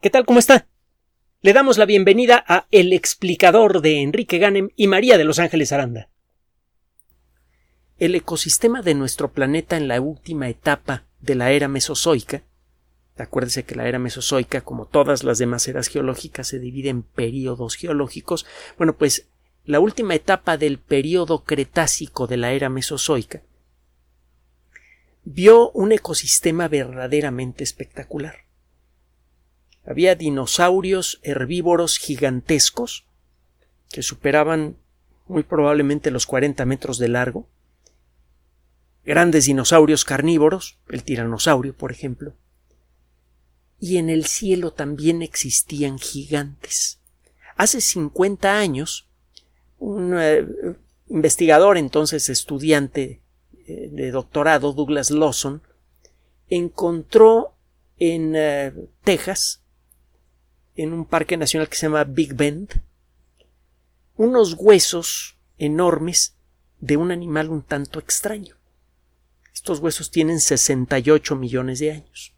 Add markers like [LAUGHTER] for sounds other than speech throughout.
¿Qué tal? ¿Cómo está? Le damos la bienvenida a El explicador de Enrique Ganem y María de Los Ángeles Aranda. El ecosistema de nuestro planeta en la última etapa de la era mesozoica, acuérdese que la era mesozoica, como todas las demás eras geológicas, se divide en períodos geológicos. Bueno, pues la última etapa del período cretácico de la era mesozoica vio un ecosistema verdaderamente espectacular. Había dinosaurios herbívoros gigantescos que superaban muy probablemente los 40 metros de largo, grandes dinosaurios carnívoros, el tiranosaurio, por ejemplo, y en el cielo también existían gigantes. Hace 50 años, un eh, investigador, entonces estudiante eh, de doctorado, Douglas Lawson, encontró en eh, Texas en un parque nacional que se llama Big Bend, unos huesos enormes de un animal un tanto extraño. Estos huesos tienen 68 millones de años,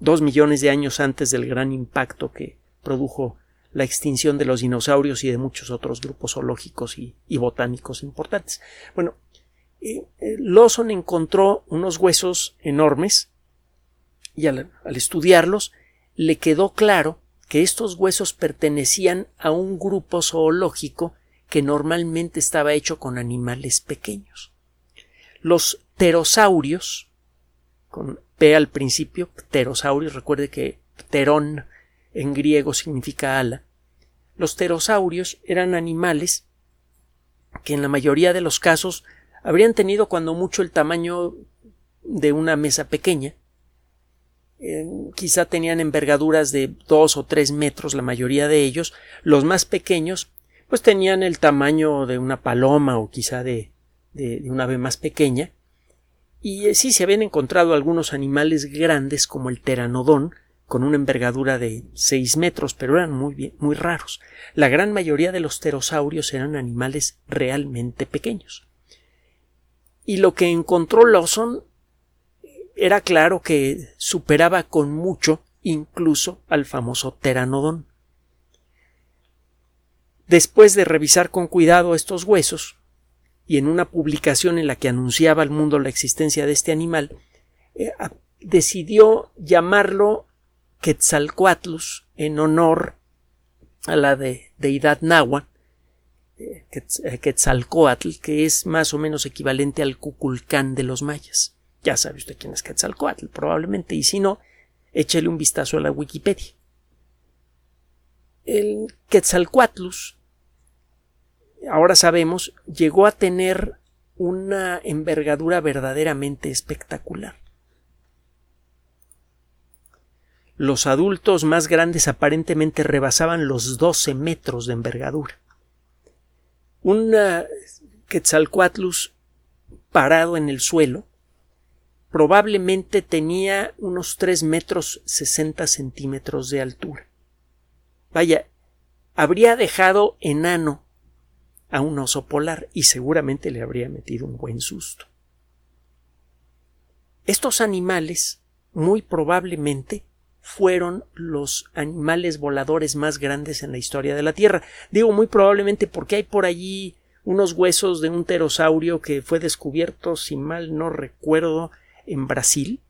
dos millones de años antes del gran impacto que produjo la extinción de los dinosaurios y de muchos otros grupos zoológicos y, botánicos importantes. Bueno, eh, eh, Lawson encontró unos huesos enormes y al estudiarlos le quedó claro que estos huesos pertenecían a un grupo zoológico que normalmente estaba hecho con animales pequeños. Los pterosaurios, con P al principio, pterosaurios, recuerde que pterón en griego significa ala. Los pterosaurios eran animales que en la mayoría de los casos habrían tenido cuando mucho el tamaño de una mesa pequeña, quizá tenían envergaduras de dos o tres metros la mayoría de ellos, los más pequeños pues tenían el tamaño de una paloma o quizá de, de, una ave más pequeña y eh, sí se habían encontrado algunos animales grandes como el teranodón con una envergadura de seis metros, pero eran muy, muy raros. La gran mayoría de los pterosaurios eran animales realmente pequeños. Y lo que encontró Lawson era claro que superaba con mucho incluso al famoso pteranodón. Después de revisar con cuidado estos huesos, y en una publicación en la que anunciaba al mundo la existencia de este animal, eh, decidió llamarlo Quetzalcoatlus en honor a la deidad nahua, eh, eh, Quetzalcoatl, que es más o menos equivalente al Cuculcán de los mayas. Ya sabe usted quién es Quetzalcoatl, probablemente, y si no, échele un vistazo a la Wikipedia. El Quetzalcoatlus, ahora sabemos, llegó a tener una envergadura verdaderamente espectacular. Los adultos más grandes aparentemente rebasaban los 12 metros de envergadura. Un Quetzalcoatlus parado en el suelo probablemente tenía unos tres metros sesenta centímetros de altura. Vaya, habría dejado enano a un oso polar y seguramente le habría metido un buen susto. Estos animales muy probablemente fueron los animales voladores más grandes en la historia de la Tierra. Digo muy probablemente porque hay por allí unos huesos de un pterosaurio que fue descubierto, si mal no recuerdo, en Brasil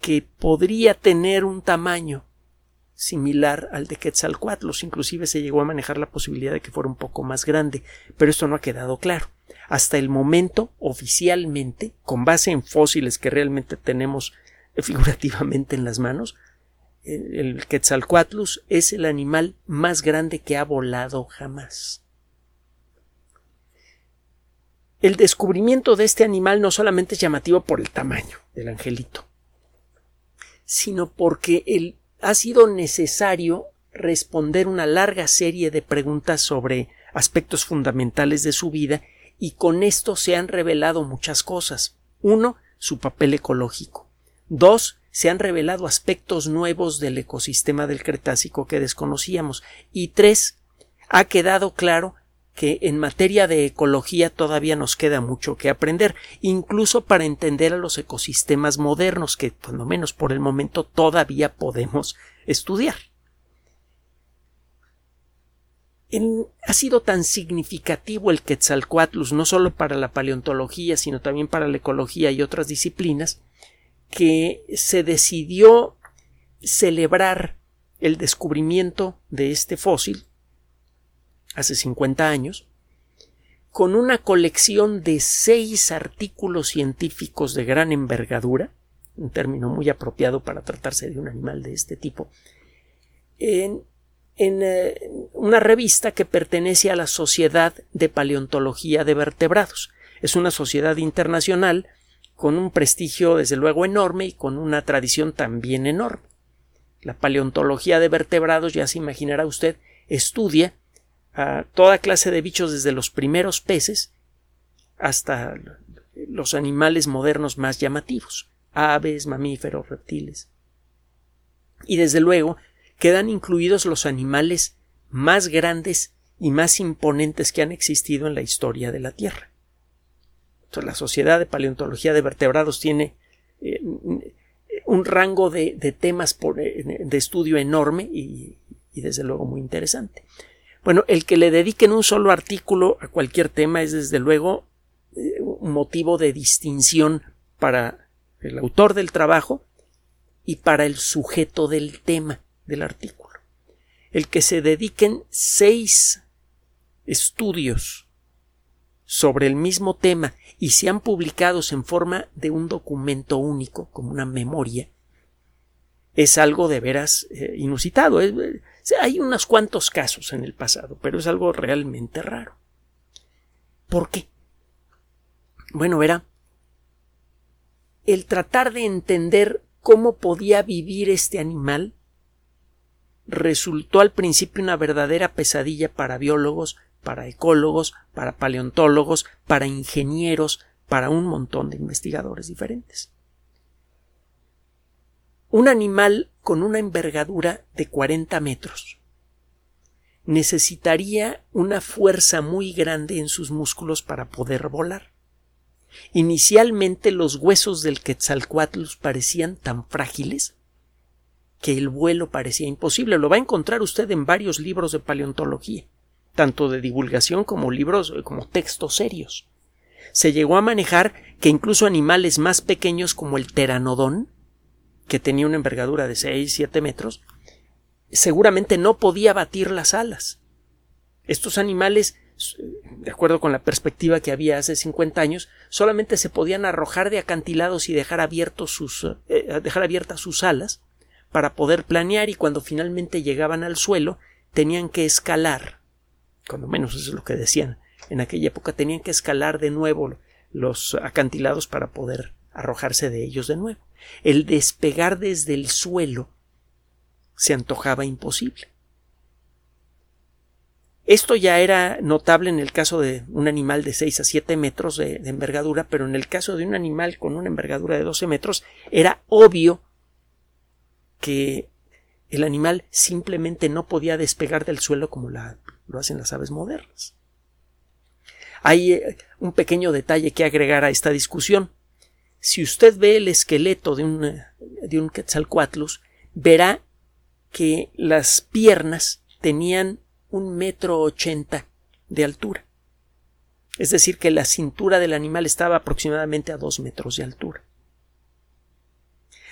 que podría tener un tamaño similar al de Quetzalcoatlus. Inclusive se llegó a manejar la posibilidad de que fuera un poco más grande, pero esto no ha quedado claro. Hasta el momento, oficialmente, con base en fósiles que realmente tenemos figurativamente en las manos, el Quetzalcoatlus es el animal más grande que ha volado jamás. El descubrimiento de este animal no solamente es llamativo por el tamaño del angelito, sino porque el, ha sido necesario responder una larga serie de preguntas sobre aspectos fundamentales de su vida y con esto se han revelado muchas cosas. Uno, su papel ecológico. Dos, se han revelado aspectos nuevos del ecosistema del Cretácico que desconocíamos. Y tres, ha quedado claro que en materia de ecología todavía nos queda mucho que aprender, incluso para entender a los ecosistemas modernos que, lo menos por el momento, todavía podemos estudiar. ha sido tan significativo el Quetzalcoatlus, no solo para la paleontología, sino también para la ecología y otras disciplinas, que se decidió celebrar el descubrimiento de este fósil hace 50 años, con una colección de seis artículos científicos de gran envergadura, un término muy apropiado para tratarse de un animal de este tipo, en, eh, una revista que pertenece a la Sociedad de Paleontología de Vertebrados. Es una sociedad internacional con un prestigio desde luego enorme y con una tradición también enorme. La paleontología de vertebrados, ya se imaginará usted, estudia a toda clase de bichos desde los primeros peces hasta los animales modernos más llamativos, aves, mamíferos, reptiles. Y desde luego quedan incluidos los animales más grandes y más imponentes que han existido en la historia de la Tierra. la Sociedad de Paleontología de Vertebrados tiene eh, un rango de, temas eh, de estudio enorme y desde luego muy interesante. Bueno, el que le dediquen un solo artículo a cualquier tema es desde luego eh, un motivo de distinción para el autor del trabajo y para el sujeto del tema del artículo. El que se dediquen seis estudios sobre el mismo tema y sean publicados en forma de un documento único, como una memoria, es algo de veras eh, inusitado. Hay unos cuantos casos en el pasado, pero es algo realmente raro. ¿Por qué? Bueno, verá, el tratar de entender cómo podía vivir este animal resultó al principio una verdadera pesadilla para biólogos, para ecólogos, para paleontólogos, para ingenieros, para un montón de investigadores diferentes. Un animal con una envergadura de 40 metros necesitaría una fuerza muy grande en sus músculos para poder volar. Inicialmente los huesos del Quetzalcoatlus parecían tan frágiles que el vuelo parecía imposible. Lo va a encontrar usted en varios libros de paleontología, tanto de divulgación como libros como textos serios. Se llegó a manejar que incluso animales más pequeños como el teranodón que tenía una envergadura de 6, 7 metros, seguramente no podía batir las alas. Estos animales, de acuerdo con la perspectiva que había hace 50 años, solamente se podían arrojar de acantilados y dejar, abiertos sus, eh, dejar abiertas sus alas para poder planear y cuando finalmente llegaban al suelo tenían que escalar, cuando menos eso es lo que decían en aquella época, tenían que escalar de nuevo los acantilados para poder arrojarse de ellos de nuevo. El despegar desde el suelo se antojaba imposible. Esto ya era notable en el caso de un animal de 6 a 7 metros de, envergadura, pero en el caso de un animal con una envergadura de 12 metros era obvio que el animal simplemente no podía despegar del suelo como lo hacen las aves modernas. Hay eh, un pequeño detalle que agregar a esta discusión. Si usted ve el esqueleto de un, de un Quetzalcoatlus, verá que las piernas tenían un metro ochenta de altura. Es decir, que la cintura del animal estaba aproximadamente a dos metros de altura.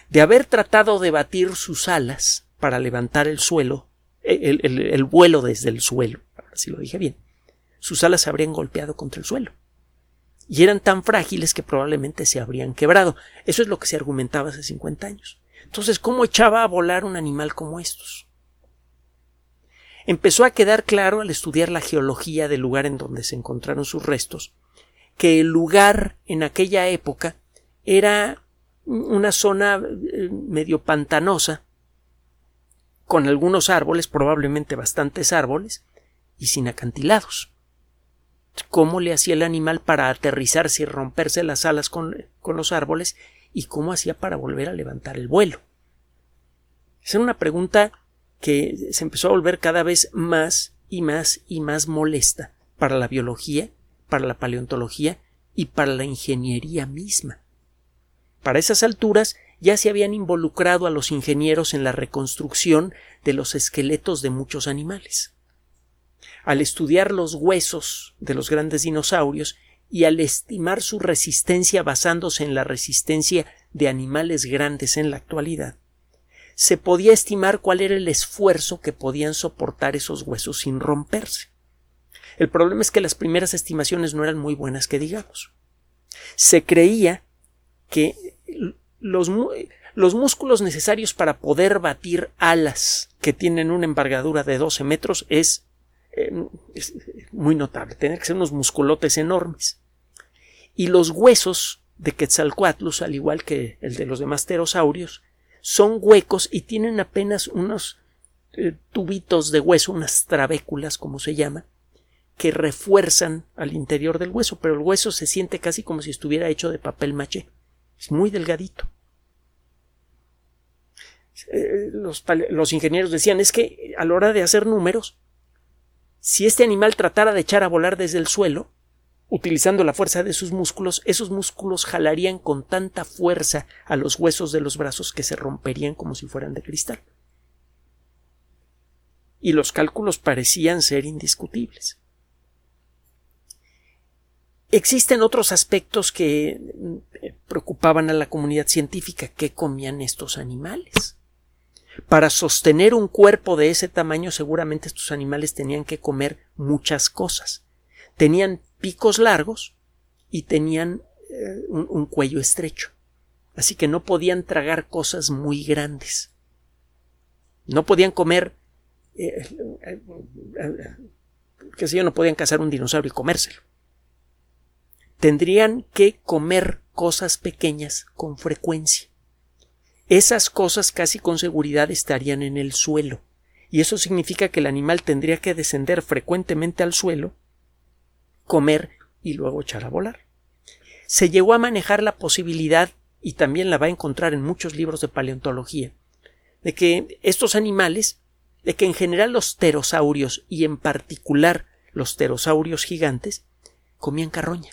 De haber tratado de batir sus alas para levantar el suelo, el, el vuelo desde el suelo, ahora sí lo dije bien, sus alas se habrían golpeado contra el suelo y eran tan frágiles que probablemente se habrían quebrado. Eso es lo que se argumentaba hace 50 años. Entonces, ¿cómo echaba a volar un animal como estos? Empezó a quedar claro al estudiar la geología del lugar en donde se encontraron sus restos que el lugar en aquella época era una zona eh, medio pantanosa, con algunos árboles, probablemente bastantes árboles, y sin acantilados cómo le hacía el animal para aterrizarse y romperse las alas con, los árboles y cómo hacía para volver a levantar el vuelo. Esa era una pregunta que se empezó a volver cada vez más y más y más molesta para la biología, para la paleontología y para la ingeniería misma. Para esas alturas ya se habían involucrado a los ingenieros en la reconstrucción de los esqueletos de muchos animales. Al estudiar los huesos de los grandes dinosaurios y al estimar su resistencia basándose en la resistencia de animales grandes en la actualidad, se podía estimar cuál era el esfuerzo que podían soportar esos huesos sin romperse. El problema es que las primeras estimaciones no eran muy buenas que digamos. Se creía que los, los músculos necesarios para poder batir alas que tienen una envergadura de 12 metros es, eh, es muy notable. Tienen que ser unos musculotes enormes. Y los huesos de Quetzalcoatlus, al igual que el de los demás pterosaurios, son huecos y tienen apenas unos eh, tubitos de hueso, unas trabéculas, como se llama, que refuerzan al interior del hueso, pero el hueso se siente casi como si estuviera hecho de papel maché. Es muy delgadito. Eh, los, los, ingenieros decían es que a la hora de hacer números, si este animal tratara de echar a volar desde el suelo, Utilizando la fuerza de sus músculos, esos músculos jalarían con tanta fuerza a los huesos de los brazos que se romperían como si fueran de cristal. Y los cálculos parecían ser indiscutibles. Existen otros aspectos que eh, preocupaban a la comunidad científica. ¿Qué comían estos animales? Para sostener un cuerpo de ese tamaño seguramente estos animales tenían que comer muchas cosas. Tenían picos largos y tenían eh, un, cuello estrecho. Así que no podían tragar cosas muy grandes. No podían comer. Eh, eh, qué sé yo, no podían cazar un dinosaurio y comérselo. Tendrían que comer cosas pequeñas con frecuencia. Esas cosas casi con seguridad estarían en el suelo, y eso significa que el animal tendría que descender frecuentemente al suelo comer y luego echar a volar. Se llegó a manejar la posibilidad, y también la va a encontrar en muchos libros de paleontología, de que estos animales, de que en general los pterosaurios y en particular los pterosaurios gigantes, comían carroña.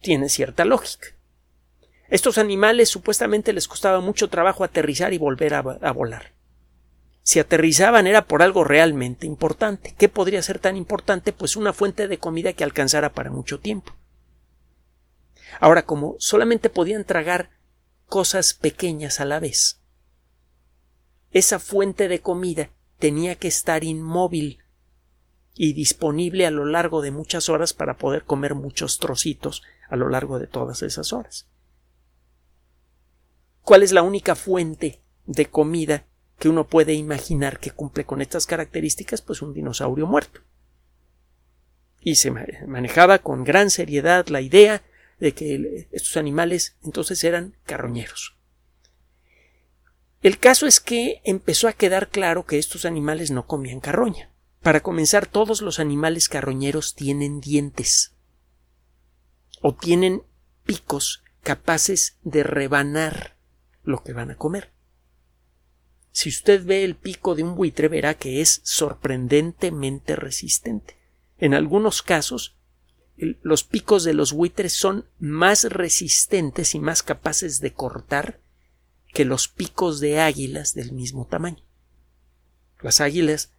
Tiene cierta lógica. Estos animales supuestamente les costaba mucho trabajo aterrizar y volver a, volar. Si aterrizaban era por algo realmente importante. ¿Qué podría ser tan importante? Pues una fuente de comida que alcanzara para mucho tiempo. Ahora, como solamente podían tragar cosas pequeñas a la vez, esa fuente de comida tenía que estar inmóvil y disponible a lo largo de muchas horas para poder comer muchos trocitos a lo largo de todas esas horas. ¿Cuál es la única fuente de comida que uno puede imaginar que cumple con estas características, pues un dinosaurio muerto. Y se manejaba con gran seriedad la idea de que estos animales entonces eran carroñeros. El caso es que empezó a quedar claro que estos animales no comían carroña. Para comenzar, todos los animales carroñeros tienen dientes o tienen picos capaces de rebanar lo que van a comer. Si usted ve el pico de un buitre verá que es sorprendentemente resistente. En algunos casos, los picos de los buitres son más resistentes y más capaces de cortar que los picos de águilas del mismo tamaño. Las águilas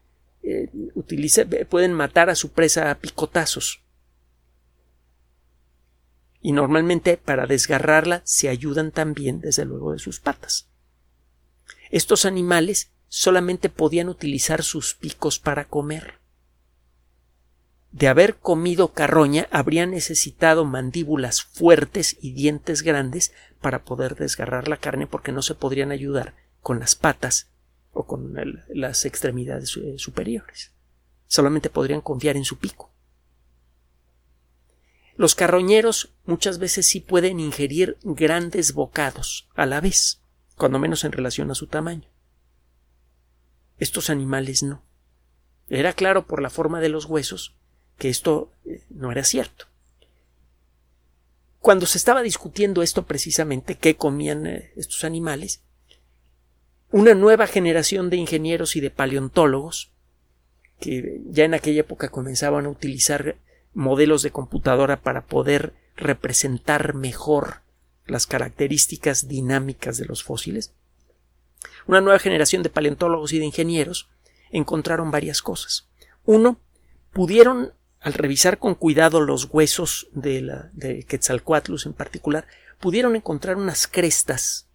eh, pueden matar a su presa a picotazos. Y normalmente para desgarrarla se ayudan también desde luego de sus patas. Estos animales solamente podían utilizar sus picos para comer. De haber comido carroña, habrían necesitado mandíbulas fuertes y dientes grandes para poder desgarrar la carne porque no se podrían ayudar con las patas o con las extremidades eh, superiores. Solamente podrían confiar en su pico. Los carroñeros muchas veces sí pueden ingerir grandes bocados a la vez cuando menos en relación a su tamaño. Estos animales no. Era claro por la forma de los huesos que esto eh, no era cierto. Cuando se estaba discutiendo esto precisamente, qué comían eh, estos animales, una nueva generación de ingenieros y de paleontólogos que ya en aquella época comenzaban a utilizar modelos de computadora para poder representar mejor las características dinámicas de los fósiles, una nueva generación de paleontólogos y de ingenieros encontraron varias cosas. Uno, pudieron, al revisar con cuidado los huesos de, la, de Quetzalcoatlus en particular, pudieron encontrar unas crestas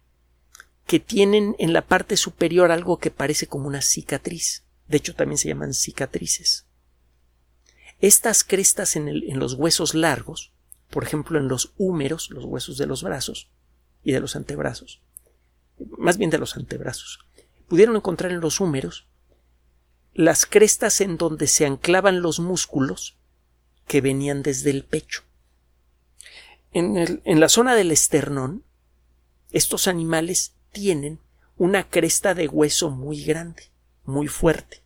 que tienen en la parte superior algo que parece como una cicatriz. De hecho, también se llaman cicatrices. Estas crestas en, los huesos largos, por ejemplo en los húmeros, los huesos de los brazos y de los antebrazos, más bien de los antebrazos, pudieron encontrar en los húmeros las crestas en donde se anclaban los músculos que venían desde el pecho. En, en la zona del esternón, estos animales tienen una cresta de hueso muy grande, muy fuerte,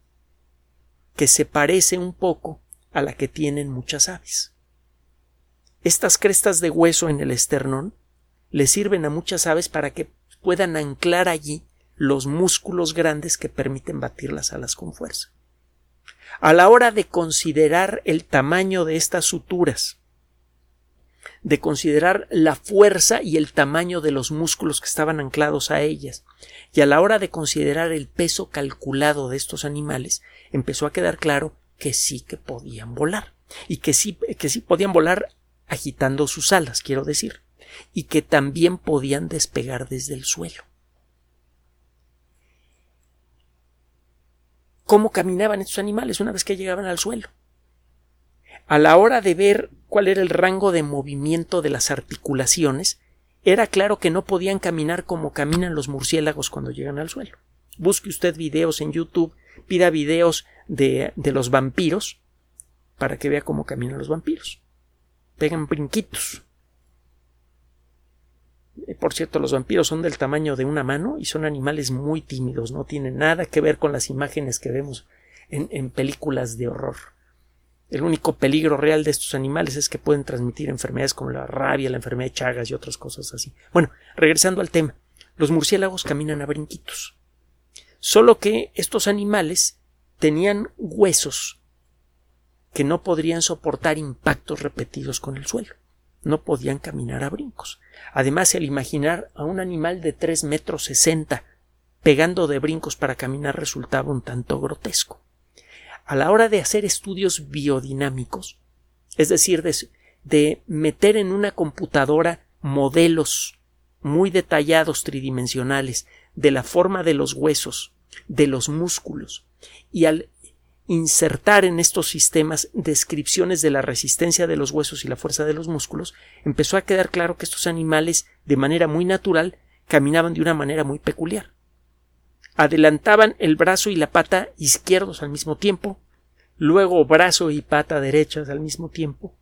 que se parece un poco a la que tienen muchas aves. Estas crestas de hueso en el esternón le sirven a muchas aves para que puedan anclar allí los músculos grandes que permiten batir las alas con fuerza. A la hora de considerar el tamaño de estas suturas de considerar la fuerza y el tamaño de los músculos que estaban anclados a ellas, y a la hora de considerar el peso calculado de estos animales, empezó a quedar claro que sí que podían volar, y que sí, que sí podían volar agitando sus alas, quiero decir, y que también podían despegar desde el suelo. ¿Cómo caminaban estos animales una vez que llegaban al suelo? a la hora de ver cuál era el rango de movimiento de las articulaciones, era claro que no podían caminar como caminan los murciélagos cuando llegan al suelo. Busque usted videos en YouTube, pida videos de, de los vampiros para que vea cómo caminan los vampiros. Pegan brinquitos. Eh, por cierto, los vampiros son del tamaño de una mano y son animales muy tímidos, no tienen nada que ver con las imágenes que vemos en, en películas de horror. El único peligro real de estos animales es que pueden transmitir enfermedades como la rabia, la enfermedad de Chagas y otras cosas así. Bueno, regresando al tema, los murciélagos caminan a brinquitos. Solo que estos animales tenían huesos que no podrían soportar impactos repetidos con el suelo. No podían caminar a brincos. Además, el imaginar a un animal de tres metros sesenta pegando de brincos para caminar resultaba un tanto grotesco a la hora de hacer estudios biodinámicos, es decir, de, meter en una computadora modelos muy detallados tridimensionales de la forma de los huesos, de los músculos, y al insertar en estos sistemas descripciones de la resistencia de los huesos y la fuerza de los músculos, empezó a quedar claro que estos animales, de manera muy natural, caminaban de una manera muy peculiar. Adelantaban el brazo y la pata izquierdos al mismo tiempo, luego brazo y pata derechas al mismo tiempo,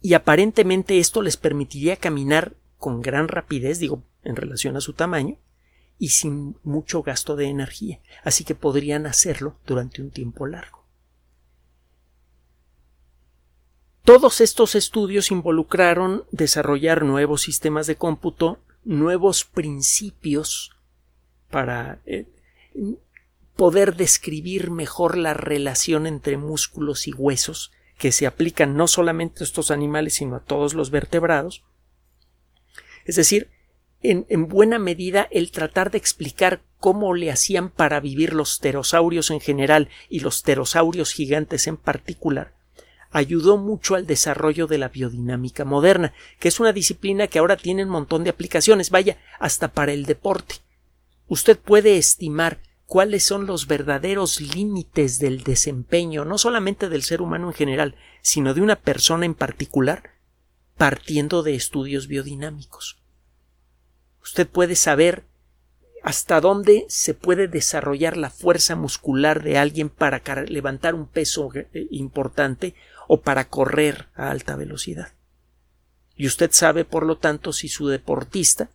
y aparentemente esto les permitiría caminar con gran rapidez, digo, en relación a su tamaño, y sin mucho gasto de energía, así que podrían hacerlo durante un tiempo largo. Todos estos estudios involucraron desarrollar nuevos sistemas de cómputo, nuevos principios para eh, poder describir mejor la relación entre músculos y huesos que se aplican no solamente a estos animales sino a todos los vertebrados. Es decir, en, en, buena medida el tratar de explicar cómo le hacían para vivir los pterosaurios en general y los pterosaurios gigantes en particular, ayudó mucho al desarrollo de la biodinámica moderna, que es una disciplina que ahora tiene un montón de aplicaciones, vaya, hasta para el deporte usted puede estimar cuáles son los verdaderos límites del desempeño, no solamente del ser humano en general, sino de una persona en particular, partiendo de estudios biodinámicos. Usted puede saber hasta dónde se puede desarrollar la fuerza muscular de alguien para levantar un peso eh, importante o para correr a alta velocidad. Y usted sabe, por lo tanto, si su deportista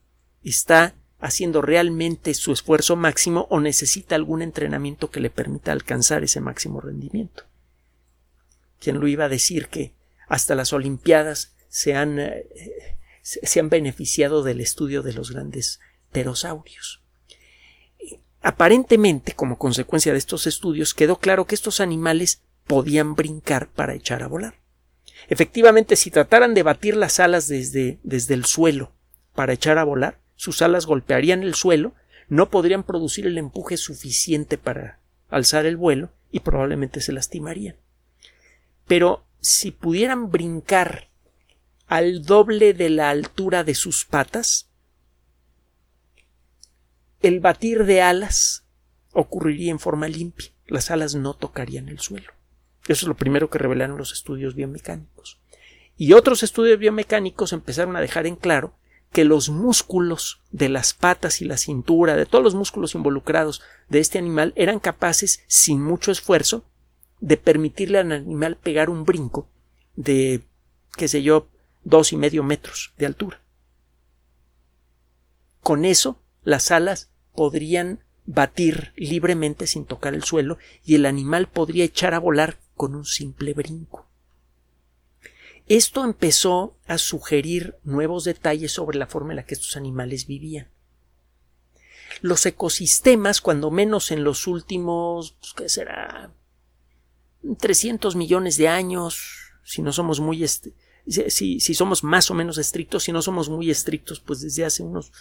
está haciendo realmente su esfuerzo máximo o necesita algún entrenamiento que le permita alcanzar ese máximo rendimiento. ¿Quién lo iba a decir que hasta las Olimpiadas se han, eh, se han beneficiado del estudio de los grandes pterosaurios? aparentemente, como consecuencia de estos estudios, quedó claro que estos animales podían brincar para echar a volar. Efectivamente, si trataran de batir las alas desde, desde el suelo para echar a volar, sus alas golpearían el suelo, no podrían producir el empuje suficiente para alzar el vuelo y probablemente se lastimarían. Pero si pudieran brincar al doble de la altura de sus patas, el batir de alas ocurriría en forma limpia. Las alas no tocarían el suelo. Eso es lo primero que revelaron los estudios biomecánicos. Y otros estudios biomecánicos empezaron a dejar en claro que los músculos de las patas y la cintura, de todos los músculos involucrados de este animal, eran capaces, sin mucho esfuerzo, de permitirle al animal pegar un brinco de, qué sé yo, dos y medio metros de altura. Con eso, las alas podrían batir libremente sin tocar el suelo y el animal podría echar a volar con un simple brinco. Esto empezó a sugerir nuevos detalles sobre la forma en la que estos animales vivían. Los ecosistemas, cuando menos en los últimos, pues, ¿qué será? 300 millones de años, si no somos muy, si, somos más o menos estrictos, si no somos muy estrictos, pues desde hace unos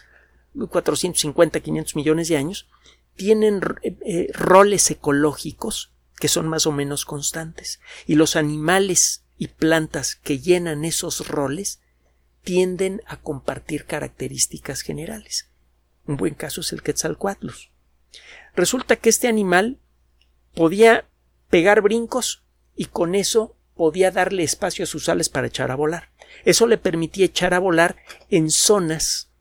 450, 500 millones de años, tienen eh, eh, roles ecológicos que son más o menos constantes. Y los animales y plantas que llenan esos roles tienden a compartir características generales. Un buen caso es el Quetzalcoatlus. Resulta que este animal podía pegar brincos y con eso podía darle espacio a sus alas para echar a volar. Eso le permitía echar a volar en zonas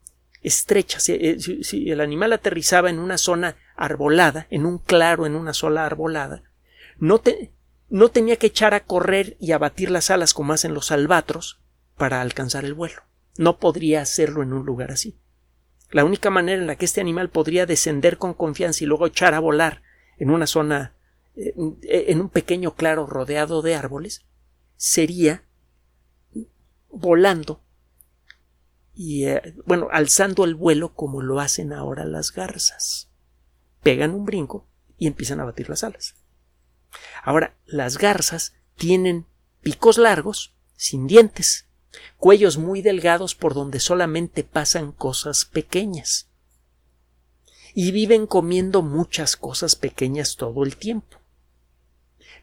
estrechas. Eh, si, el animal aterrizaba en una zona arbolada, en un claro, en una sola arbolada, no, no tenía que echar a correr y a batir las alas como hacen los albatros para alcanzar el vuelo. No podría hacerlo en un lugar así. La única manera en la que este animal podría descender con confianza y luego echar a volar en una zona, eh, en un pequeño claro rodeado de árboles, sería volando y, eh, bueno, alzando el vuelo como lo hacen ahora las garzas. Pegan un brinco y empiezan a batir las alas. Ahora, las garzas tienen picos largos, sin dientes, cuellos muy delgados por donde solamente pasan cosas pequeñas. Y viven comiendo muchas cosas pequeñas todo el tiempo.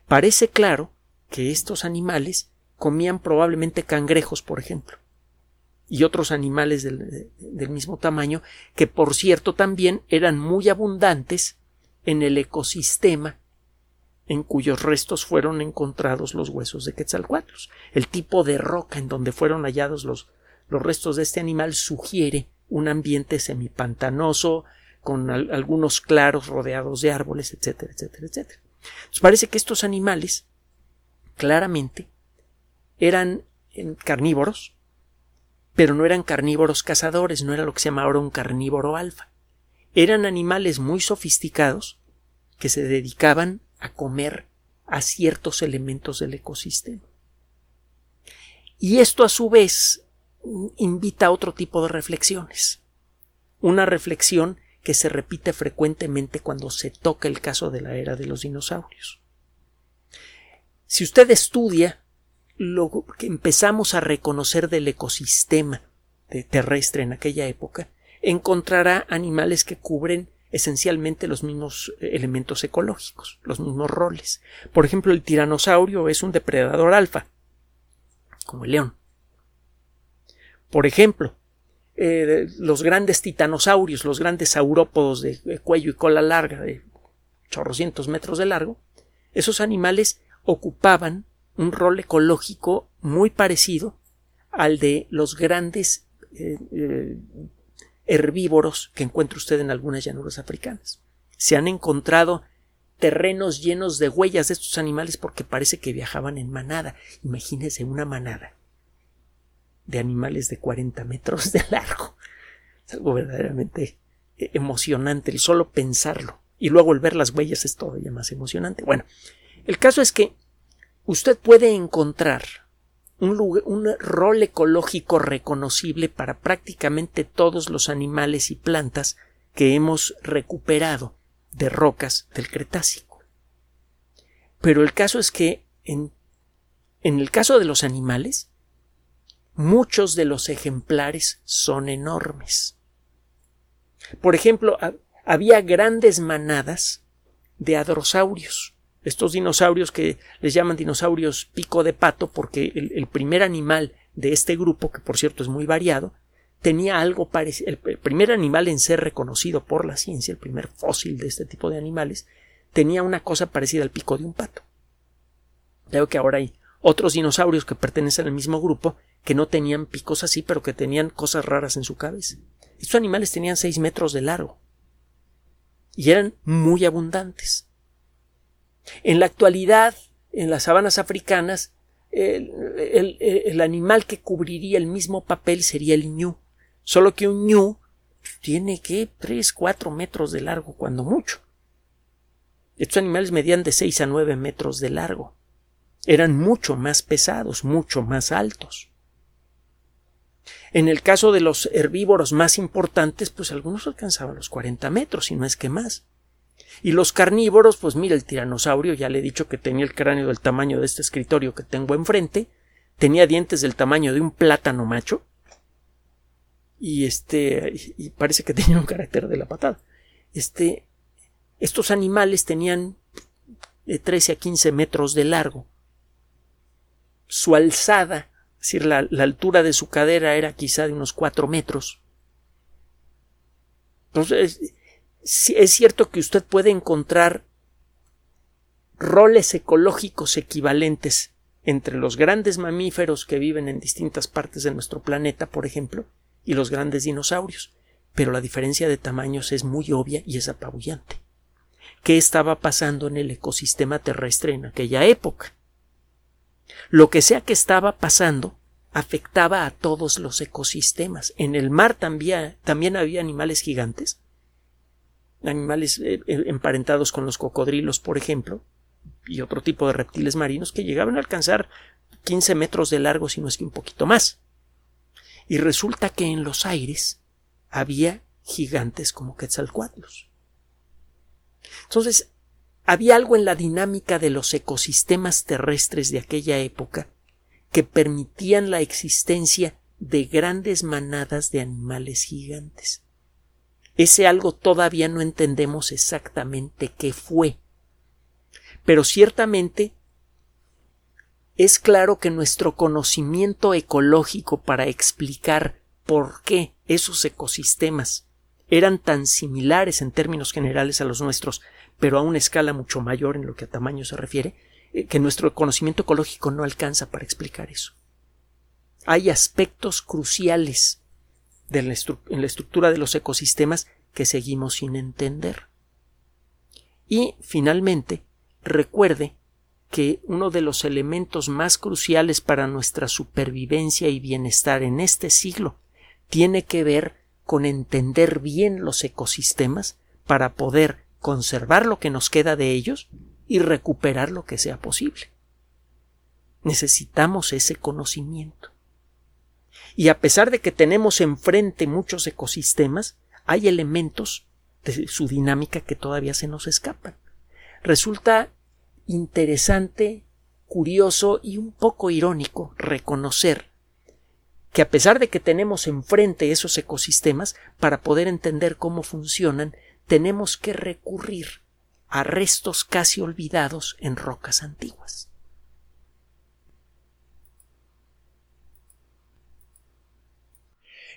Parece claro que estos animales comían probablemente cangrejos, por ejemplo y otros animales del, mismo tamaño, que por cierto también eran muy abundantes en el ecosistema en cuyos restos fueron encontrados los huesos de Quetzalcoatlus. El tipo de roca en donde fueron hallados los, los restos de este animal sugiere un ambiente semipantanoso, con algunos claros rodeados de árboles, etcétera, etcétera, etcétera. Parece que estos animales claramente eran carnívoros, pero no eran carnívoros cazadores, no era lo que se llama ahora un carnívoro alfa. Eran animales muy sofisticados que se dedicaban a comer a ciertos elementos del ecosistema. Y esto a su vez invita a otro tipo de reflexiones. Una reflexión que se repite frecuentemente cuando se toca el caso de la era de los dinosaurios. Si usted estudia lo que empezamos a reconocer del ecosistema terrestre en aquella época, encontrará animales que cubren esencialmente los mismos eh, elementos ecológicos, los mismos roles. Por ejemplo, el tiranosaurio es un depredador alfa, como el león. Por ejemplo, eh, los grandes titanosaurios, los grandes saurópodos de cuello y cola larga, de chorrocientos metros de largo, esos animales ocupaban un rol ecológico muy parecido al de los grandes eh, eh, herbívoros que encuentra usted en algunas llanuras africanas. Se han encontrado terrenos llenos de huellas de estos animales porque parece que viajaban en manada. Imagínese una manada de animales de 40 metros de largo. Es algo verdaderamente eh, emocionante el solo pensarlo. Y luego el ver las huellas es todavía más emocionante. Bueno, el caso es que usted puede encontrar un, rol ecológico reconocible para prácticamente todos los animales y plantas que hemos recuperado de rocas del Cretácico. Pero el caso es que en, en el caso de los animales, muchos de los ejemplares son enormes. Por ejemplo, había grandes manadas de hadrosaurios, estos dinosaurios que les llaman dinosaurios pico de pato porque el, primer animal de este grupo, que por cierto es muy variado, tenía algo parecido. El, primer animal en ser reconocido por la ciencia, el primer fósil de este tipo de animales, tenía una cosa parecida al pico de un pato. Veo que ahora hay otros dinosaurios que pertenecen al mismo grupo que no tenían picos así, pero que tenían cosas raras en su cabeza. Estos animales tenían seis metros de largo y eran muy abundantes. En la actualidad, en las sabanas africanas, el, animal que cubriría el mismo papel sería el ñu, solo que un ñu tiene que 3, 4 metros de largo, cuando mucho. Estos animales medían de 6 a 9 metros de largo. Eran mucho más pesados, mucho más altos. En el caso de los herbívoros más importantes, pues algunos alcanzaban los 40 metros, y no es que más. Y los carnívoros, pues mira, el tiranosaurio, ya le he dicho que tenía el cráneo del tamaño de este escritorio que tengo enfrente, tenía dientes del tamaño de un plátano macho, y este, y parece que [LAUGHS] tenía un carácter de la patada. Este, estos animales tenían de 13 a 15 metros de largo. Su alzada es decir, la, altura de su cadera era quizá de unos cuatro metros. Entonces, es cierto que usted puede encontrar roles ecológicos equivalentes entre los grandes mamíferos que viven en distintas partes de nuestro planeta, por ejemplo, y los grandes dinosaurios, pero la diferencia de tamaños es muy obvia y es apabullante. ¿Qué estaba pasando en el ecosistema terrestre en aquella época? Lo que sea que estaba pasando afectaba a todos los ecosistemas. En el mar también, también había animales gigantes, animales eh, eh, emparentados con los cocodrilos, por ejemplo, y otro tipo de reptiles marinos que llegaban a alcanzar 15 metros de largo, si no es que un poquito más. Y resulta que en los aires había gigantes como Quetzalcoatlus. Entonces, había algo en la dinámica de los ecosistemas terrestres de aquella época que permitían la existencia de grandes manadas de animales gigantes. Ese algo todavía no entendemos exactamente qué fue. Pero ciertamente es claro que nuestro conocimiento ecológico para explicar por qué esos ecosistemas eran tan similares en términos generales a los nuestros pero a una escala mucho mayor en lo que a tamaño se refiere, eh, que nuestro conocimiento ecológico no alcanza para explicar eso. Hay aspectos cruciales en la estructura de los ecosistemas que seguimos sin entender. Y, finalmente, recuerde que uno de los elementos más cruciales para nuestra supervivencia y bienestar en este siglo tiene que ver con entender bien los ecosistemas para poder conservar lo que nos queda de ellos y recuperar lo que sea posible. Necesitamos ese conocimiento. Y a pesar de que tenemos enfrente muchos ecosistemas, hay elementos de su dinámica que todavía se nos escapan. Resulta interesante, curioso y un poco irónico reconocer que a pesar de que tenemos enfrente esos ecosistemas, para poder entender cómo funcionan, tenemos que recurrir a restos casi olvidados en rocas antiguas.